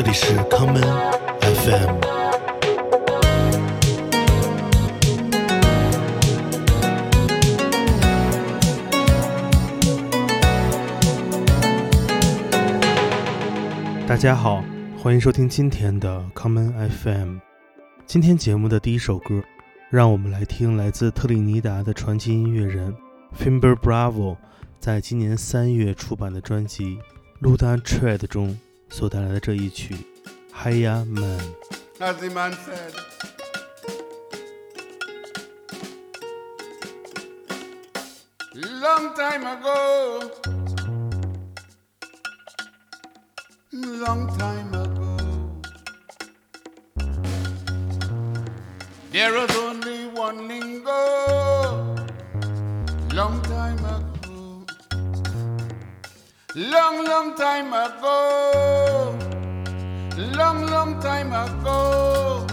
这里是康门 FM。大家好，欢迎收听今天的康门 FM。今天节目的第一首歌，让我们来听来自特立尼达的传奇音乐人 Fimber Bravo 在今年三月出版的专辑《l u d a Tread》中所带来的这一曲《Hiya Man》。 As the man said. Long time ago, long time ago, there was only one lingo. Long time ago, long, long time ago long, long time ago.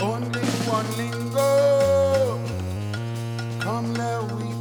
Only one lingo. Come there we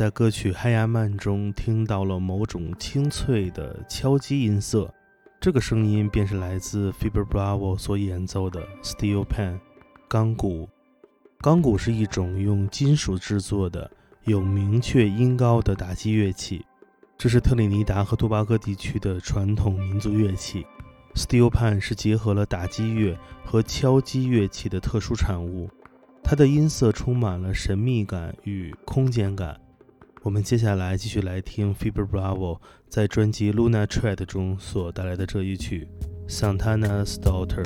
在歌曲《嗨呀曼》中听到了某种清脆的敲击音色，这个声音便是来自 Fiber Bravo 所演奏的 Steel Pan 钢鼓。钢鼓是一种用金属制作的、有明确音高的打击乐器，这是特立尼达和多巴哥地区的传统民族乐器。Steel Pan 是结合了打击乐和敲击乐器的特殊产物。它的音色充满了神秘感与空间感。我们接下来继续来听 Fiber Bravo 在专辑《Luna Tread》中所带来的这一曲《Santana's Daughter》。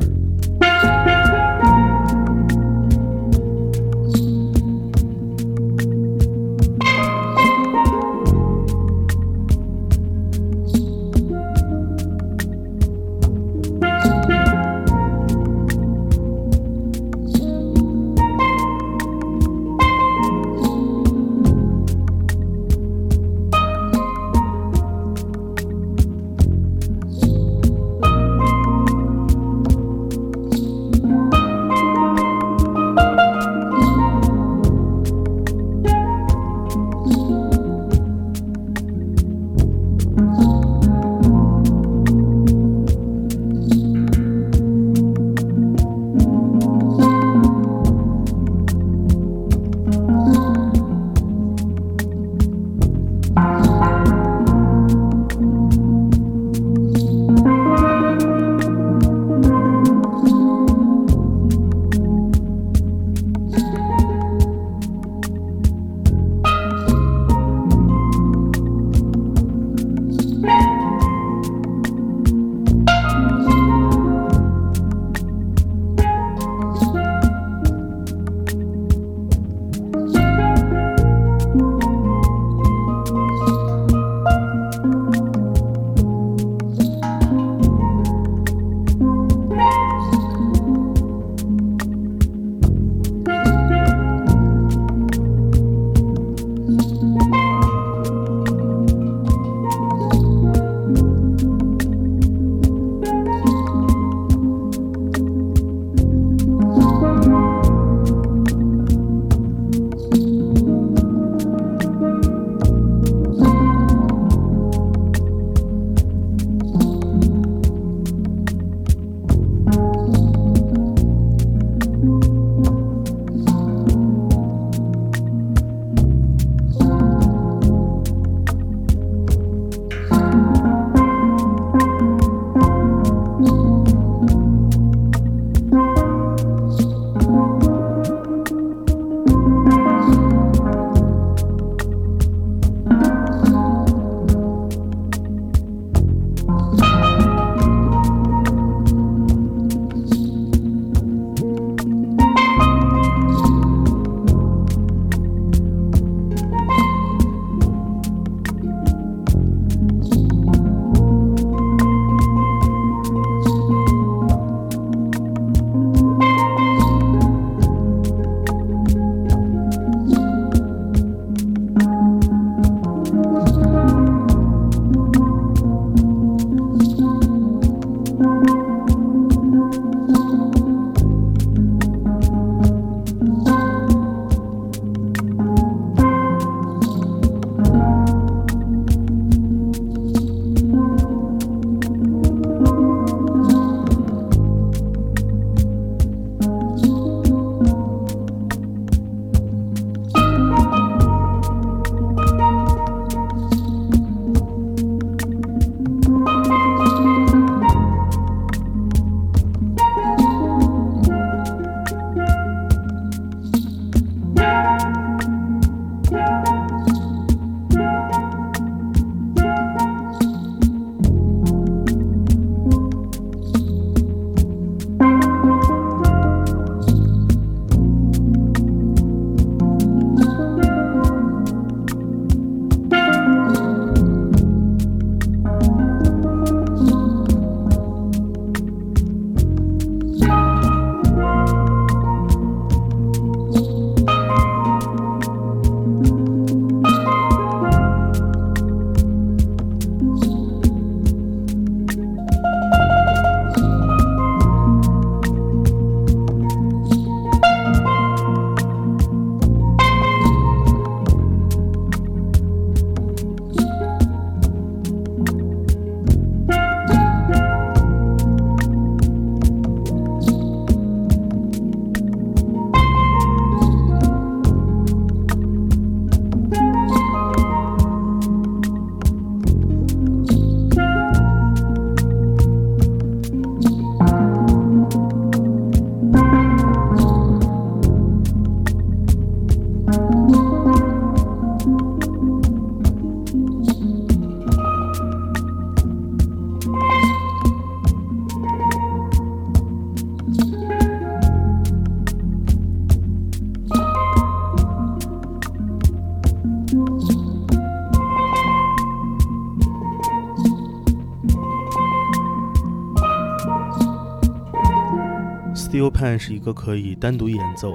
Steel pan 是一个可以单独演奏，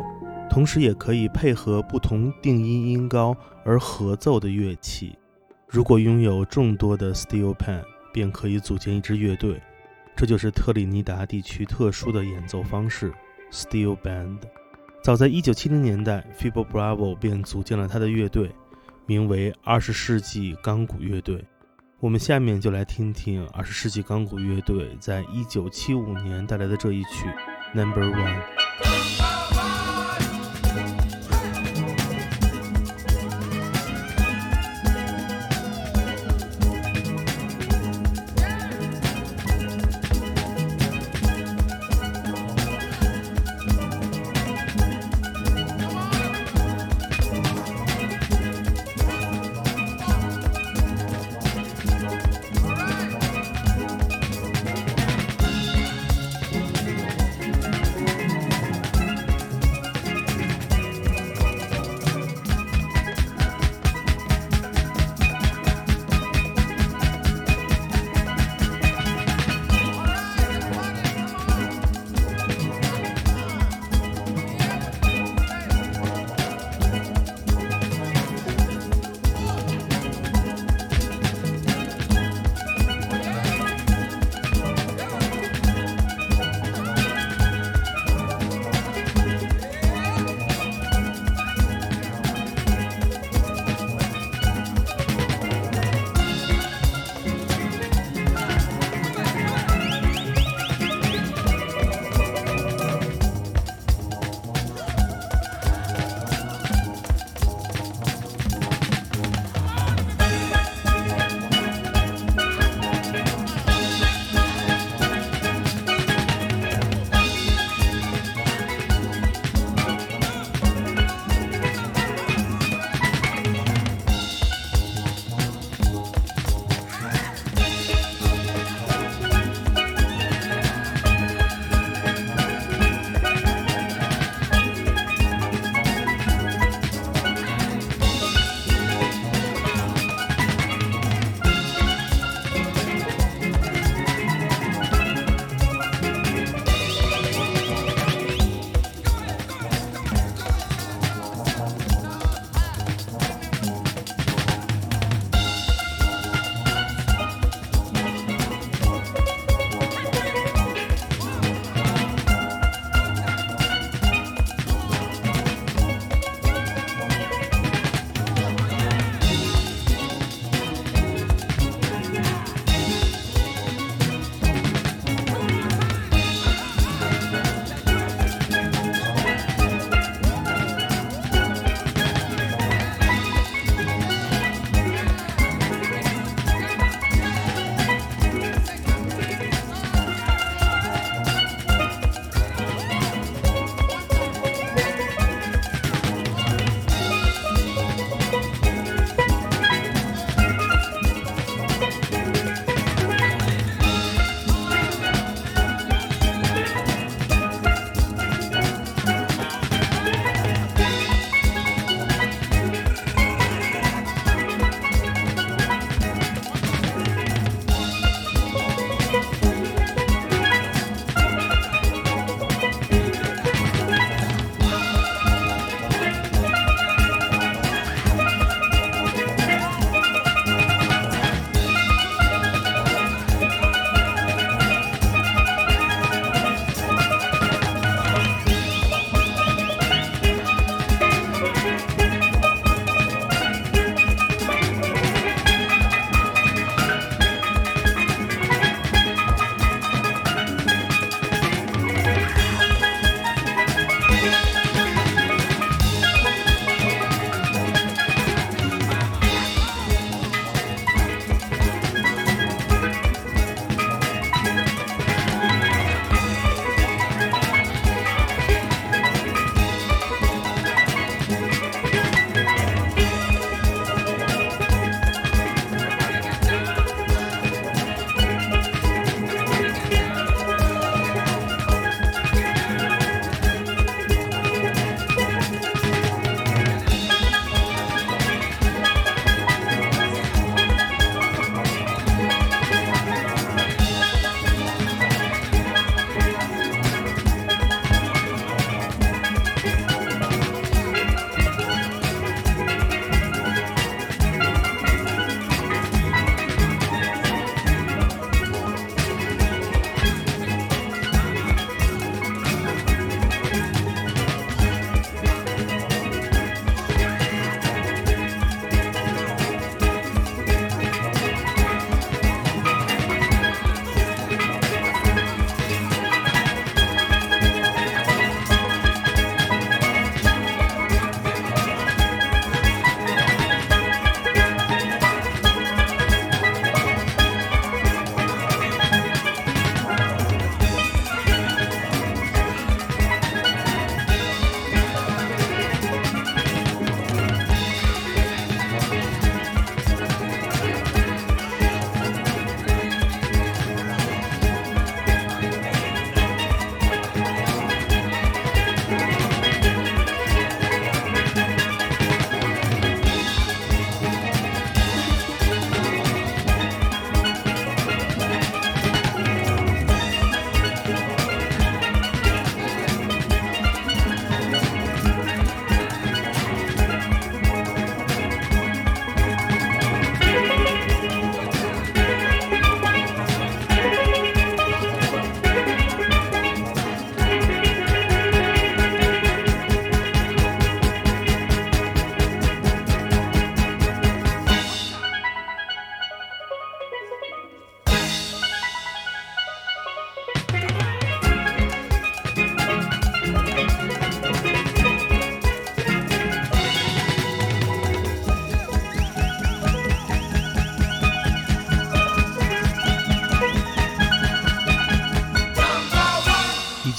同时也可以配合不同定音音高而合奏的乐器。如果拥有众多的 steel pan，便可以组建一支乐队。这就是特立尼达地区特殊的演奏方式 ——steel band。早在1970年代 f i b o Bravo 便组建了他的乐队，名为二十世纪钢鼓乐队。我们下面就来听听二十世纪钢鼓乐队在1975年带来的这一曲《Number One》。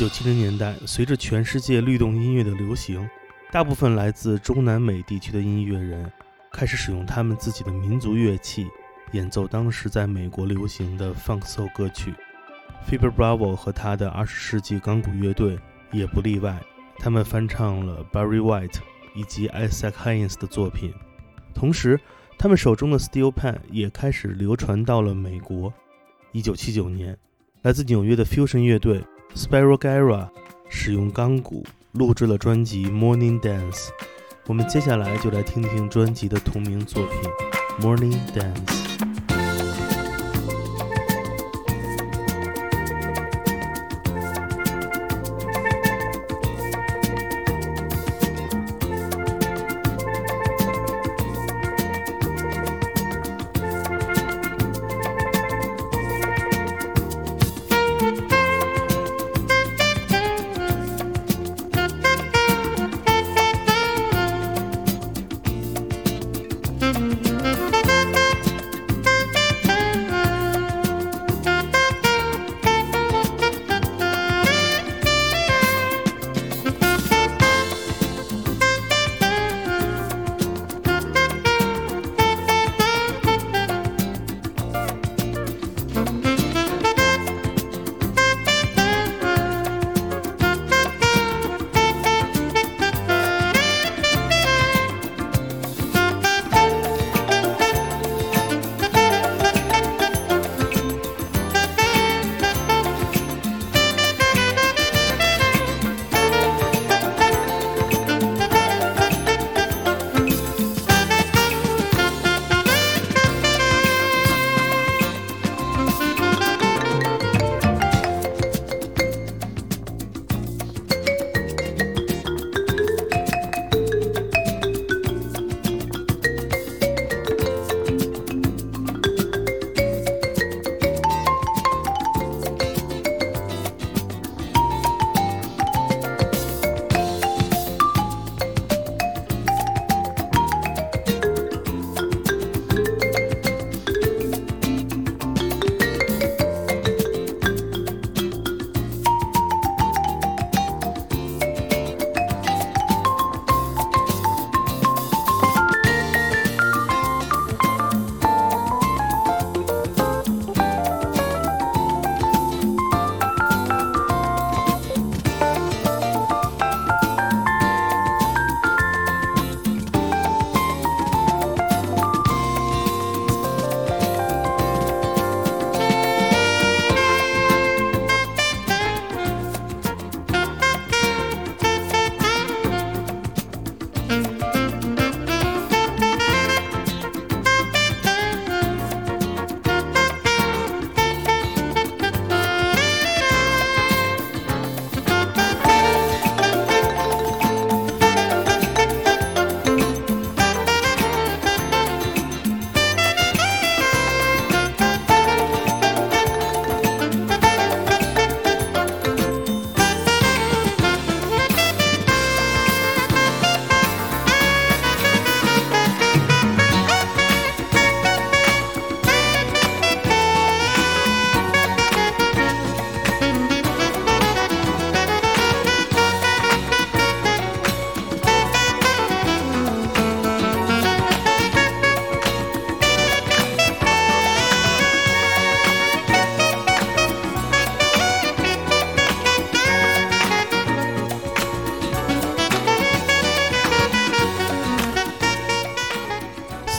九七零年代，随着全世界律动音乐的流行，大部分来自中南美地区的音乐人开始使用他们自己的民族乐器演奏当时在美国流行的 funk soul 歌曲。Fiber Bravo 和他的二十世纪钢鼓乐队也不例外，他们翻唱了 Barry White 以及 Isaac Hayes 的作品。同时，他们手中的 Steel Pan 也开始流传到了美国。一九七九年，来自纽约的 fusion 乐队 Spiral Gyra 使用钢鼓录制了专辑《Morning Dance》。我们接下来就来听听专辑的同名作品《Morning Dance》。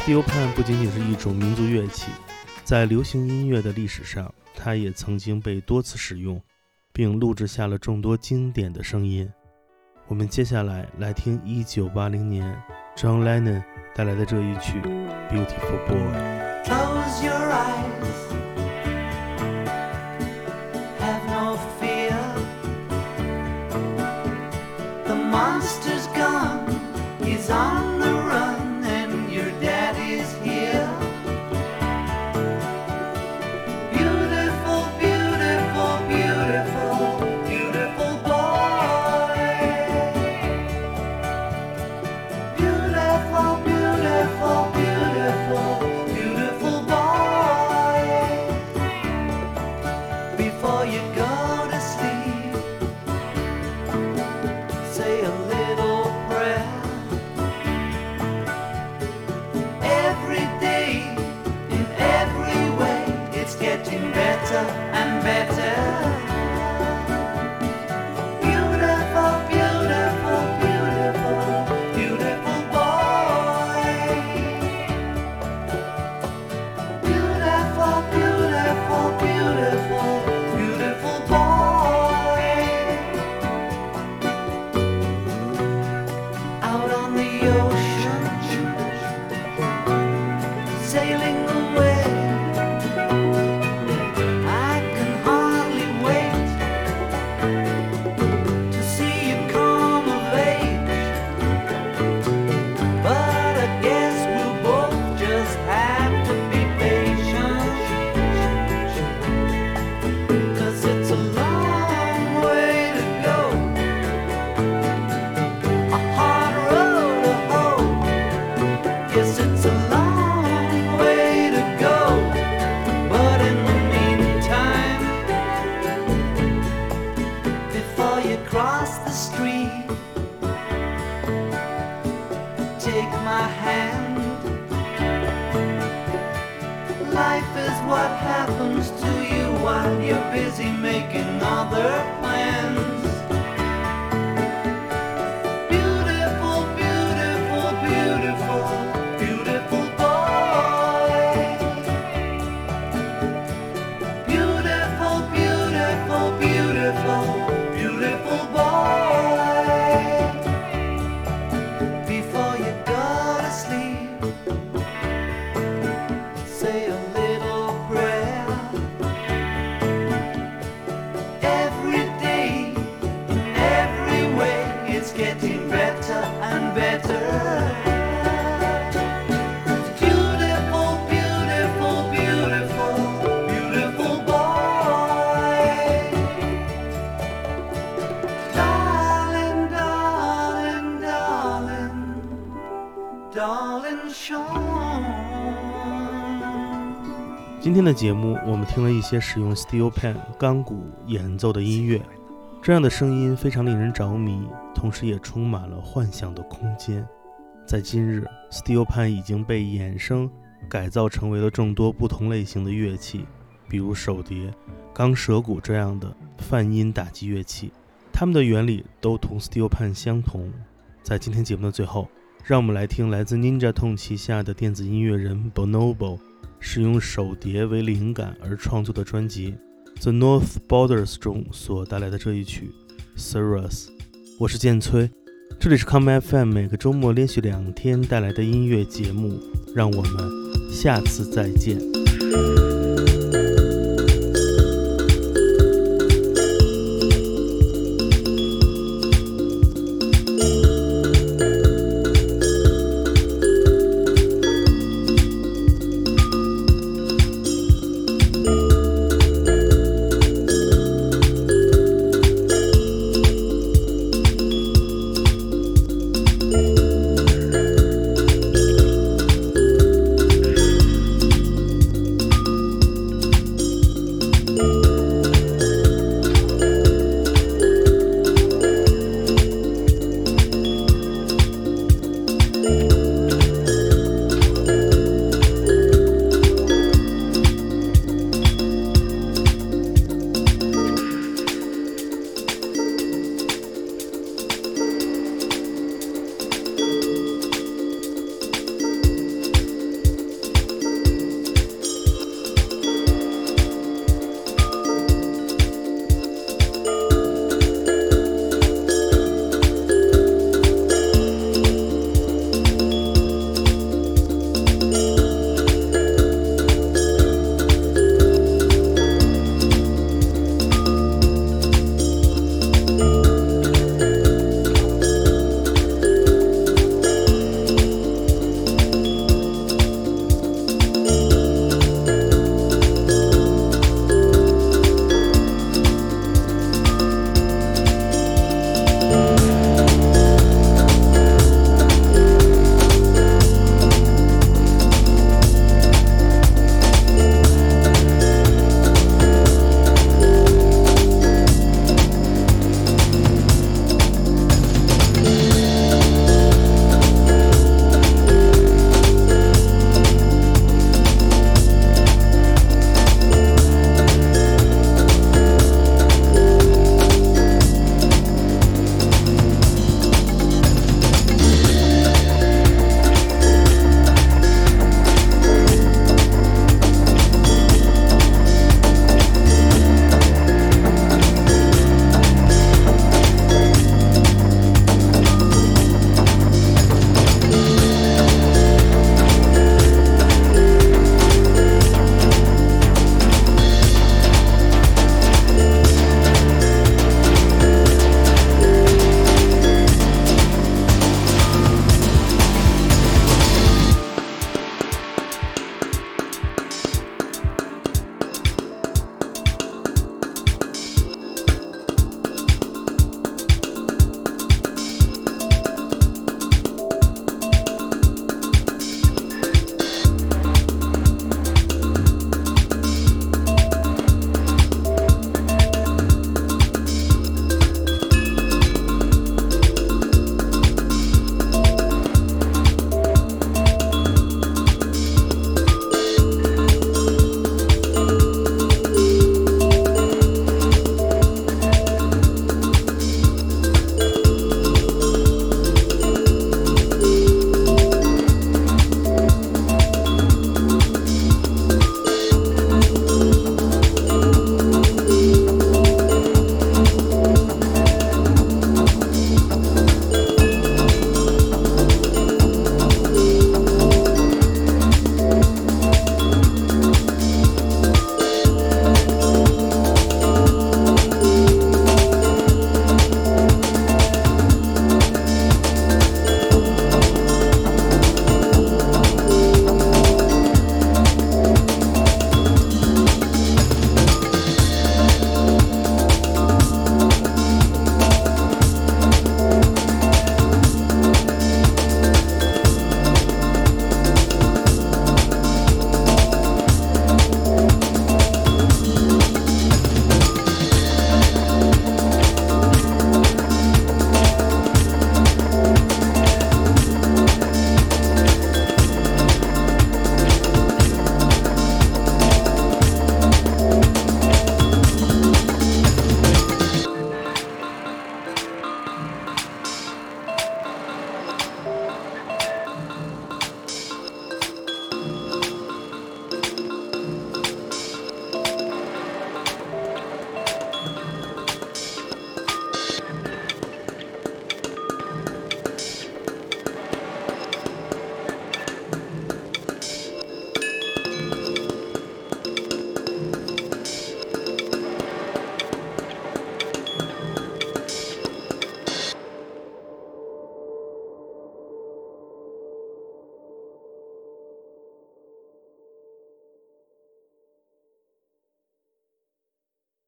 Steel Pan 不仅仅是一种民族乐器，在流行音乐的历史上，它也曾经被多次使用，并录制下了众多经典的声音。我们接下来来听1980年 John Lennon 带来的这一曲《Beautiful Boy》。time. Across the street. Take my hand. Life is what happens to you while you're busy making other plans. 今天的节目，我们听了一些使用 steel pan 钢鼓演奏的音乐，这样的声音非常令人着迷，同时也充满了幻想的空间。在今日，steel pan 已经被衍生改造成为了众多不同类型的乐器，比如手碟、钢舌鼓这样的泛音打击乐器，它们的原理都同 steel pan 相同。在今天节目的最后，让我们来听来自 Ninja Tone 旗下的电子音乐人 Bonobo。使用手碟为灵感而创作的专辑《The North Borders》中所带来的这一曲《s i r u s》。我是建崔，这里是 Come FM，每个周末连续两天带来的音乐节目，让我们下次再见。